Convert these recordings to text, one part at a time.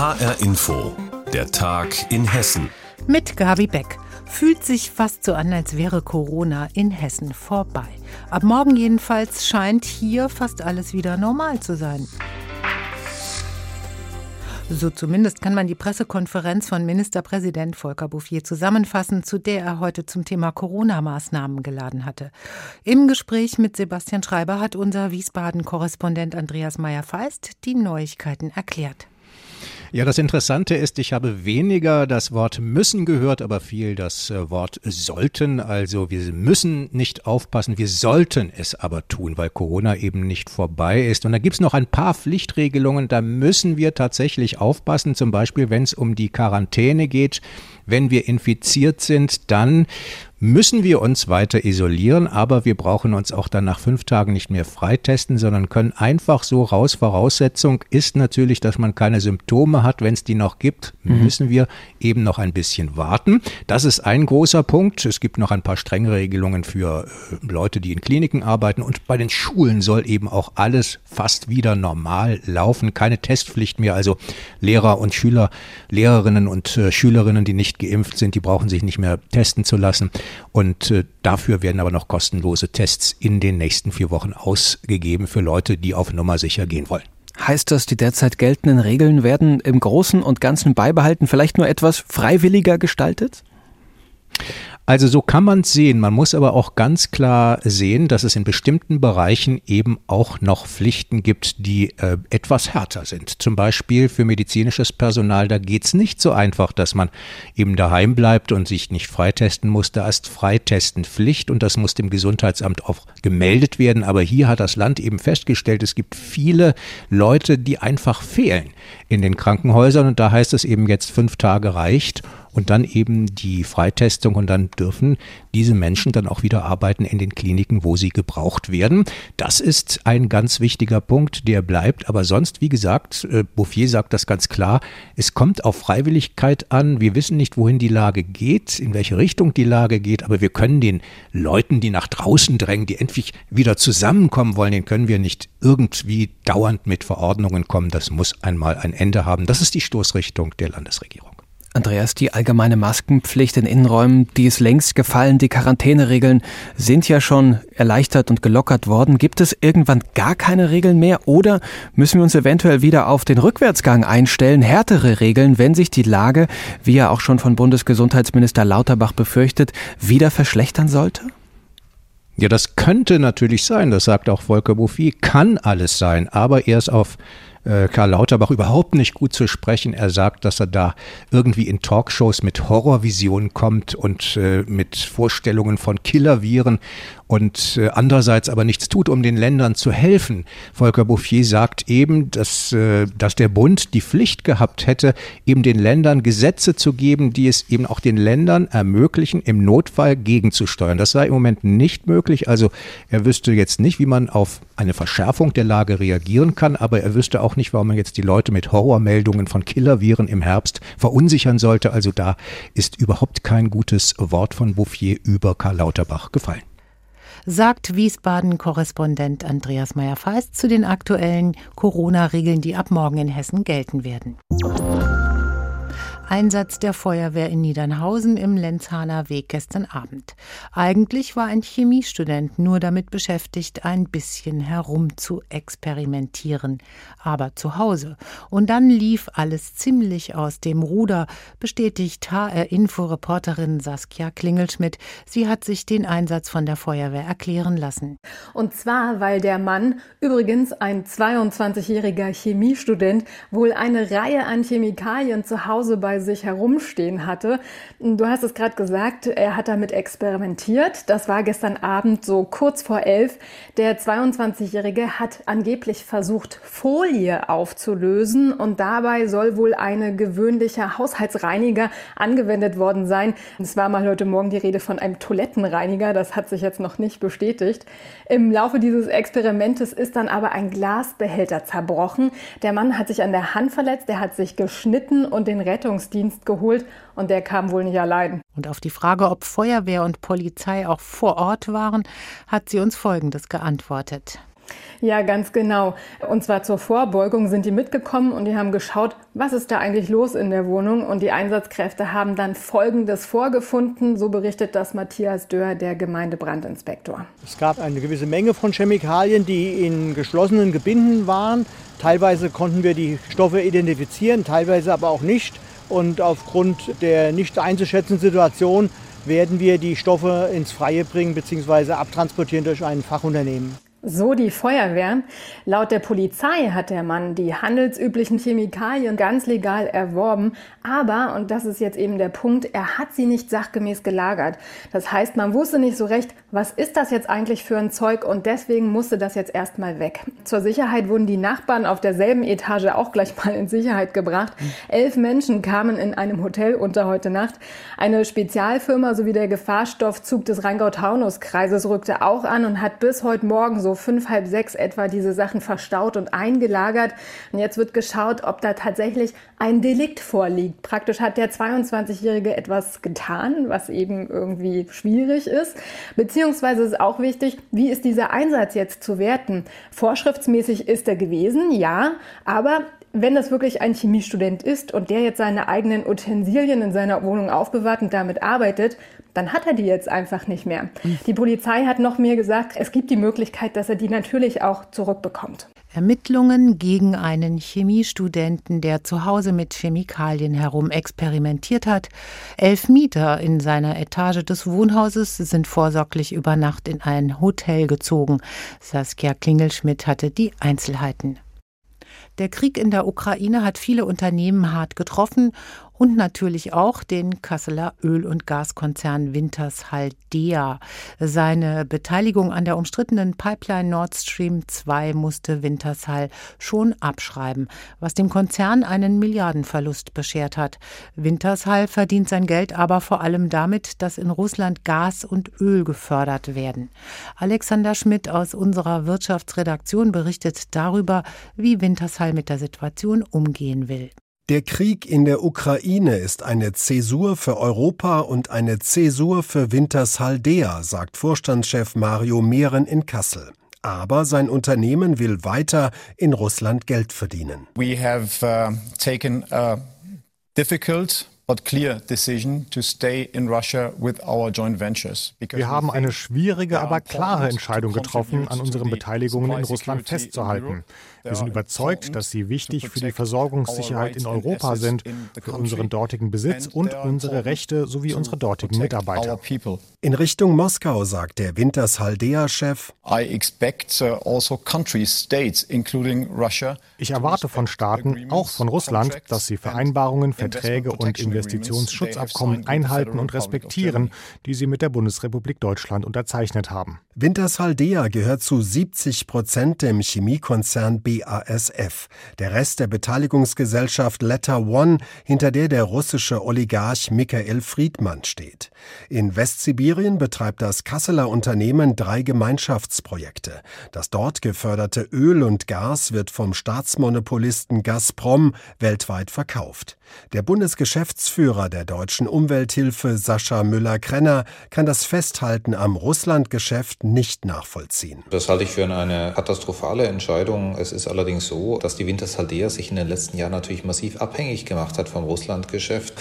HR Info, der Tag in Hessen. Mit Gabi Beck. Fühlt sich fast so an, als wäre Corona in Hessen vorbei. Ab morgen jedenfalls scheint hier fast alles wieder normal zu sein. So zumindest kann man die Pressekonferenz von Ministerpräsident Volker Bouffier zusammenfassen, zu der er heute zum Thema Corona-Maßnahmen geladen hatte. Im Gespräch mit Sebastian Schreiber hat unser Wiesbaden-Korrespondent Andreas Meyer-Feist die Neuigkeiten erklärt. Ja, das Interessante ist, ich habe weniger das Wort müssen gehört, aber viel das äh, Wort sollten. Also wir müssen nicht aufpassen, wir sollten es aber tun, weil Corona eben nicht vorbei ist. Und da gibt es noch ein paar Pflichtregelungen, da müssen wir tatsächlich aufpassen, zum Beispiel wenn es um die Quarantäne geht. Wenn wir infiziert sind, dann müssen wir uns weiter isolieren, aber wir brauchen uns auch dann nach fünf Tagen nicht mehr freitesten, sondern können einfach so raus. Voraussetzung ist natürlich, dass man keine Symptome hat. Wenn es die noch gibt, mhm. müssen wir eben noch ein bisschen warten. Das ist ein großer Punkt. Es gibt noch ein paar strenge Regelungen für äh, Leute, die in Kliniken arbeiten und bei den Schulen soll eben auch alles fast wieder normal laufen. Keine Testpflicht mehr. Also Lehrer und Schüler, Lehrerinnen und äh, Schülerinnen, die nicht geimpft sind, die brauchen sich nicht mehr testen zu lassen. Und äh, dafür werden aber noch kostenlose Tests in den nächsten vier Wochen ausgegeben für Leute, die auf Nummer sicher gehen wollen. Heißt das, die derzeit geltenden Regeln werden im Großen und Ganzen beibehalten, vielleicht nur etwas freiwilliger gestaltet? Also so kann man es sehen. Man muss aber auch ganz klar sehen, dass es in bestimmten Bereichen eben auch noch Pflichten gibt, die äh, etwas härter sind. Zum Beispiel für medizinisches Personal, da geht es nicht so einfach, dass man eben daheim bleibt und sich nicht freitesten muss. Da ist Freitesten Pflicht und das muss dem Gesundheitsamt auch gemeldet werden. Aber hier hat das Land eben festgestellt, es gibt viele Leute, die einfach fehlen in den Krankenhäusern und da heißt es eben jetzt fünf Tage reicht und dann eben die Freitestung und dann dürfen diese Menschen dann auch wieder arbeiten in den Kliniken, wo sie gebraucht werden. Das ist ein ganz wichtiger Punkt, der bleibt. Aber sonst, wie gesagt, äh, Bouffier sagt das ganz klar, es kommt auf Freiwilligkeit an. Wir wissen nicht, wohin die Lage geht, in welche Richtung die Lage geht, aber wir können den Leuten, die nach draußen drängen, die endlich wieder zusammenkommen wollen, den können wir nicht irgendwie dauernd mit Verordnungen kommen. Das muss einmal ein Ende haben. Das ist die Stoßrichtung der Landesregierung. Andreas, die allgemeine Maskenpflicht in Innenräumen, die ist längst gefallen. Die Quarantäneregeln sind ja schon erleichtert und gelockert worden. Gibt es irgendwann gar keine Regeln mehr oder müssen wir uns eventuell wieder auf den Rückwärtsgang einstellen, härtere Regeln, wenn sich die Lage, wie ja auch schon von Bundesgesundheitsminister Lauterbach befürchtet, wieder verschlechtern sollte? Ja, das könnte natürlich sein, das sagt auch Volker Bouffier, kann alles sein, aber erst auf äh, Karl Lauterbach überhaupt nicht gut zu sprechen. Er sagt, dass er da irgendwie in Talkshows mit Horrorvisionen kommt und äh, mit Vorstellungen von Killerviren und äh, andererseits aber nichts tut, um den Ländern zu helfen. Volker Bouffier sagt eben, dass, dass der Bund die Pflicht gehabt hätte, eben den Ländern Gesetze zu geben, die es eben auch den Ländern ermöglichen, im Notfall gegenzusteuern. Das sei im Moment nicht möglich. Also er wüsste jetzt nicht, wie man auf eine Verschärfung der Lage reagieren kann, aber er wüsste auch nicht, warum man jetzt die Leute mit Horrormeldungen von Killerviren im Herbst verunsichern sollte. Also da ist überhaupt kein gutes Wort von Bouffier über Karl Lauterbach gefallen sagt Wiesbaden-Korrespondent Andreas Meyer-Feist zu den aktuellen Corona-Regeln, die ab morgen in Hessen gelten werden. Einsatz der Feuerwehr in Niedernhausen im Lenzhaner Weg gestern Abend. Eigentlich war ein Chemiestudent nur damit beschäftigt, ein bisschen herum zu experimentieren, aber zu Hause. Und dann lief alles ziemlich aus dem Ruder, bestätigt HR-Info-Reporterin Saskia Klingelschmidt. Sie hat sich den Einsatz von der Feuerwehr erklären lassen. Und zwar, weil der Mann, übrigens ein 22-jähriger Chemiestudent, wohl eine Reihe an Chemikalien zu Hause bei sich herumstehen hatte. Du hast es gerade gesagt, er hat damit experimentiert. Das war gestern Abend so kurz vor elf. Der 22-Jährige hat angeblich versucht, Folie aufzulösen und dabei soll wohl eine gewöhnliche Haushaltsreiniger angewendet worden sein. Es war mal heute Morgen die Rede von einem Toilettenreiniger. Das hat sich jetzt noch nicht bestätigt. Im Laufe dieses Experimentes ist dann aber ein Glasbehälter zerbrochen. Der Mann hat sich an der Hand verletzt, er hat sich geschnitten und den Rettungs Rettungsdienst geholt und der kam wohl nicht allein. Und auf die Frage, ob Feuerwehr und Polizei auch vor Ort waren, hat sie uns Folgendes geantwortet. Ja, ganz genau. Und zwar zur Vorbeugung sind die mitgekommen und die haben geschaut, was ist da eigentlich los in der Wohnung. Und die Einsatzkräfte haben dann Folgendes vorgefunden. So berichtet das Matthias Dörr, der Gemeindebrandinspektor. Es gab eine gewisse Menge von Chemikalien, die in geschlossenen Gebinden waren. Teilweise konnten wir die Stoffe identifizieren, teilweise aber auch nicht. Und aufgrund der nicht einzuschätzenden Situation werden wir die Stoffe ins Freie bringen bzw. abtransportieren durch ein Fachunternehmen. So die Feuerwehr. Laut der Polizei hat der Mann die handelsüblichen Chemikalien ganz legal erworben, aber, und das ist jetzt eben der Punkt, er hat sie nicht sachgemäß gelagert. Das heißt, man wusste nicht so recht, was ist das jetzt eigentlich für ein Zeug und deswegen musste das jetzt erstmal weg. Zur Sicherheit wurden die Nachbarn auf derselben Etage auch gleich mal in Sicherheit gebracht. Elf Menschen kamen in einem Hotel unter heute Nacht. Eine Spezialfirma sowie der Gefahrstoffzug des Rheingau-Taunus-Kreises rückte auch an und hat bis heute Morgen so fünf, halb sechs etwa diese Sachen verstaut und eingelagert. Und jetzt wird geschaut, ob da tatsächlich ein Delikt vorliegt. Praktisch hat der 22-Jährige etwas getan, was eben irgendwie schwierig ist. Beziehungsweise ist auch wichtig, wie ist dieser Einsatz jetzt zu werten? Vorschriftsmäßig ist er gewesen, ja, aber wenn das wirklich ein Chemiestudent ist und der jetzt seine eigenen Utensilien in seiner Wohnung aufbewahrt und damit arbeitet, dann hat er die jetzt einfach nicht mehr. Die Polizei hat noch mehr gesagt, es gibt die Möglichkeit, dass er die natürlich auch zurückbekommt. Ermittlungen gegen einen Chemiestudenten, der zu Hause mit Chemikalien herum experimentiert hat. Elf Mieter in seiner Etage des Wohnhauses sind vorsorglich über Nacht in ein Hotel gezogen. Saskia Klingelschmidt hatte die Einzelheiten. Der Krieg in der Ukraine hat viele Unternehmen hart getroffen und natürlich auch den Kasseler Öl- und Gaskonzern Wintershall-Dea. Seine Beteiligung an der umstrittenen Pipeline Nord Stream 2 musste Wintershall schon abschreiben, was dem Konzern einen Milliardenverlust beschert hat. Wintershall verdient sein Geld aber vor allem damit, dass in Russland Gas und Öl gefördert werden. Alexander Schmidt aus unserer Wirtschaftsredaktion berichtet darüber, wie Wintershall mit der Situation umgehen will. Der Krieg in der Ukraine ist eine Zäsur für Europa und eine Zäsur für Wintershaldea, sagt Vorstandschef Mario Mehren in Kassel. Aber sein Unternehmen will weiter in Russland Geld verdienen. We have uh, taken a difficult wir haben eine schwierige, aber klare Entscheidung getroffen, an unseren Beteiligungen in Russland festzuhalten. Wir sind überzeugt, dass sie wichtig für die Versorgungssicherheit in Europa sind, für unseren dortigen Besitz und unsere Rechte sowie unsere dortigen Mitarbeiter. In Richtung Moskau sagt der Winters-Haldea-Chef, uh, also ich erwarte von Staaten, auch von Russland, dass sie Vereinbarungen, Verträge und Investitionsschutzabkommen einhalten und respektieren, die sie mit der Bundesrepublik Deutschland unterzeichnet haben. Wintershaldea gehört zu 70 Prozent dem Chemiekonzern BASF. Der Rest der Beteiligungsgesellschaft Letter One, hinter der der russische Oligarch Michael Friedmann steht. In Westsibirien betreibt das Kasseler Unternehmen drei Gemeinschaftsprojekte. Das dort geförderte Öl und Gas wird vom Staatsmonopolisten Gazprom weltweit verkauft. Der Bundesgeschäftsführer der deutschen Umwelthilfe Sascha Müller-Krenner kann das Festhalten am Russlandgeschäft nicht nachvollziehen. Das halte ich für eine katastrophale Entscheidung. Es ist allerdings so, dass die Wintershaldea sich in den letzten Jahren natürlich massiv abhängig gemacht hat vom Russlandgeschäft.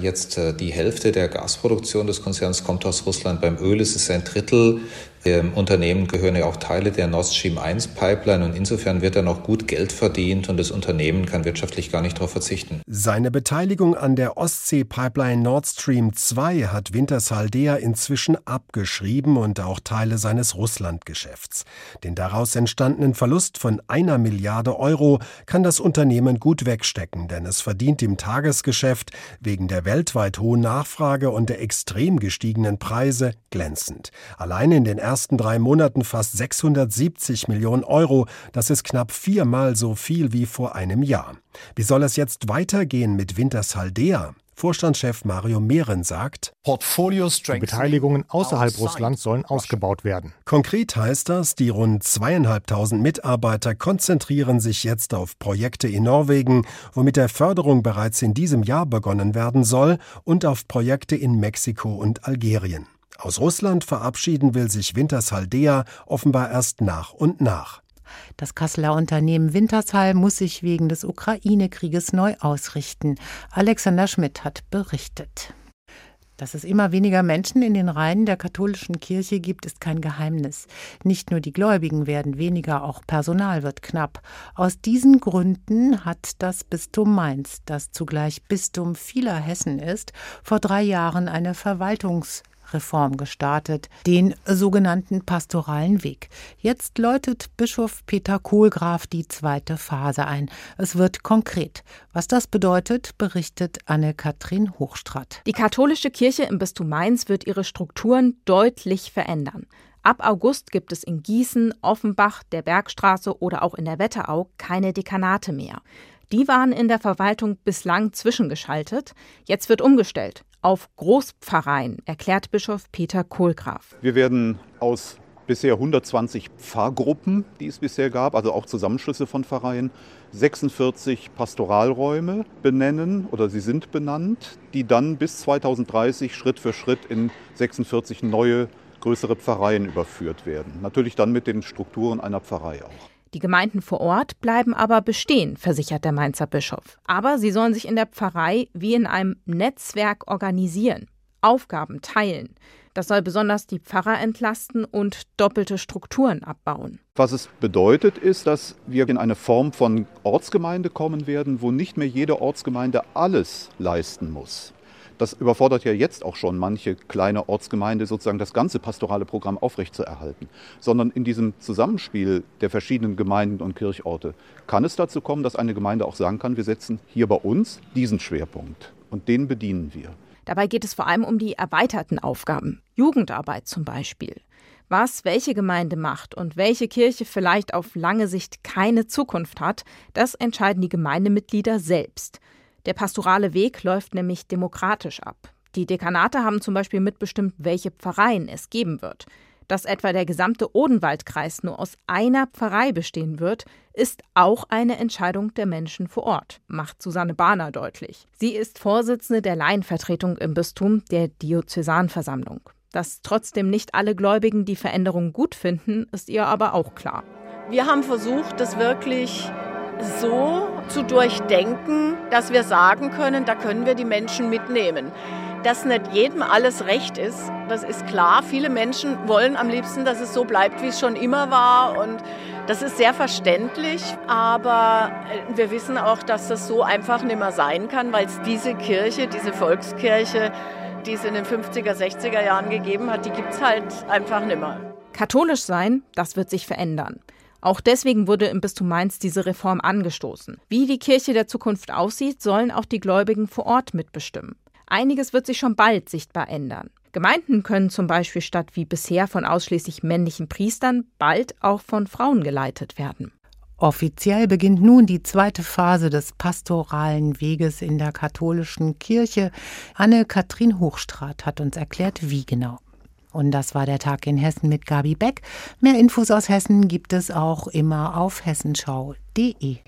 Jetzt äh, die Hälfte der Gasproduktion des Konzerns kommt aus Russland. Beim Öl ist es ein Drittel. Dem Unternehmen gehören ja auch Teile der Nord Stream 1 Pipeline und insofern wird da noch gut Geld verdient und das Unternehmen kann wirtschaftlich gar nicht darauf verzichten. Seine Beteiligung an der Ostsee-Pipeline Nord Stream 2 hat Wintershaldea inzwischen abgeschrieben und auch Teile seines Russlandgeschäfts. Den daraus entstandenen Verlust von einer Milliarde Euro kann das Unternehmen gut wegstecken, denn es verdient im Tagesgeschäft wegen der weltweit hohen Nachfrage und der extrem gestiegenen Preise glänzend. Allein in den ersten drei Monaten fast 670 Millionen Euro. Das ist knapp viermal so viel wie vor einem Jahr. Wie soll es jetzt weitergehen mit Wintershaldea? Vorstandschef Mario Mehren sagt, die Beteiligungen außerhalb Russlands sollen ausgebaut werden. Konkret heißt das, die rund zweieinhalbtausend Mitarbeiter konzentrieren sich jetzt auf Projekte in Norwegen, wo mit der Förderung bereits in diesem Jahr begonnen werden soll, und auf Projekte in Mexiko und Algerien. Aus Russland verabschieden will sich Wintershaldea offenbar erst nach und nach. Das Kasseler Unternehmen Wintershall muss sich wegen des Ukraine-Krieges neu ausrichten. Alexander Schmidt hat berichtet. Dass es immer weniger Menschen in den Reihen der katholischen Kirche gibt, ist kein Geheimnis. Nicht nur die Gläubigen werden weniger, auch Personal wird knapp. Aus diesen Gründen hat das Bistum Mainz, das zugleich Bistum vieler Hessen ist, vor drei Jahren eine Verwaltungs Reform gestartet, den sogenannten pastoralen Weg. Jetzt läutet Bischof Peter Kohlgraf die zweite Phase ein. Es wird konkret. Was das bedeutet, berichtet Anne-Kathrin Hochstrat. Die katholische Kirche im Bistum Mainz wird ihre Strukturen deutlich verändern. Ab August gibt es in Gießen, Offenbach, der Bergstraße oder auch in der Wetterau keine Dekanate mehr. Die waren in der Verwaltung bislang zwischengeschaltet. Jetzt wird umgestellt auf Großpfarreien, erklärt Bischof Peter Kohlgraf. Wir werden aus bisher 120 Pfarrgruppen, die es bisher gab, also auch Zusammenschlüsse von Pfarreien, 46 Pastoralräume benennen oder sie sind benannt, die dann bis 2030 Schritt für Schritt in 46 neue größere Pfarreien überführt werden. Natürlich dann mit den Strukturen einer Pfarrei auch. Die Gemeinden vor Ort bleiben aber bestehen, versichert der Mainzer Bischof. Aber sie sollen sich in der Pfarrei wie in einem Netzwerk organisieren, Aufgaben teilen. Das soll besonders die Pfarrer entlasten und doppelte Strukturen abbauen. Was es bedeutet, ist, dass wir in eine Form von Ortsgemeinde kommen werden, wo nicht mehr jede Ortsgemeinde alles leisten muss. Das überfordert ja jetzt auch schon manche kleine Ortsgemeinde, sozusagen das ganze pastorale Programm aufrechtzuerhalten. Sondern in diesem Zusammenspiel der verschiedenen Gemeinden und Kirchorte kann es dazu kommen, dass eine Gemeinde auch sagen kann, wir setzen hier bei uns diesen Schwerpunkt und den bedienen wir. Dabei geht es vor allem um die erweiterten Aufgaben. Jugendarbeit zum Beispiel. Was welche Gemeinde macht und welche Kirche vielleicht auf lange Sicht keine Zukunft hat, das entscheiden die Gemeindemitglieder selbst. Der pastorale Weg läuft nämlich demokratisch ab. Die Dekanate haben zum Beispiel mitbestimmt, welche Pfarreien es geben wird. Dass etwa der gesamte Odenwaldkreis nur aus einer Pfarrei bestehen wird, ist auch eine Entscheidung der Menschen vor Ort, macht Susanne Bahner deutlich. Sie ist Vorsitzende der Laienvertretung im Bistum der Diözesanversammlung. Dass trotzdem nicht alle Gläubigen die Veränderung gut finden, ist ihr aber auch klar. Wir haben versucht, das wirklich so zu durchdenken, dass wir sagen können, da können wir die Menschen mitnehmen. Dass nicht jedem alles recht ist, das ist klar. Viele Menschen wollen am liebsten, dass es so bleibt, wie es schon immer war. Und das ist sehr verständlich. Aber äh, wir wissen auch, dass das so einfach nicht mehr sein kann, weil es diese Kirche, diese Volkskirche, die es in den 50er, 60er Jahren gegeben hat, die gibt es halt einfach nicht mehr. Katholisch sein, das wird sich verändern. Auch deswegen wurde im Bistum Mainz diese Reform angestoßen. Wie die Kirche der Zukunft aussieht, sollen auch die Gläubigen vor Ort mitbestimmen. Einiges wird sich schon bald sichtbar ändern. Gemeinden können zum Beispiel statt wie bisher von ausschließlich männlichen Priestern bald auch von Frauen geleitet werden. Offiziell beginnt nun die zweite Phase des pastoralen Weges in der katholischen Kirche. Anne-Kathrin Hochstrat hat uns erklärt, wie genau. Und das war der Tag in Hessen mit Gabi Beck. Mehr Infos aus Hessen gibt es auch immer auf hessenschau.de.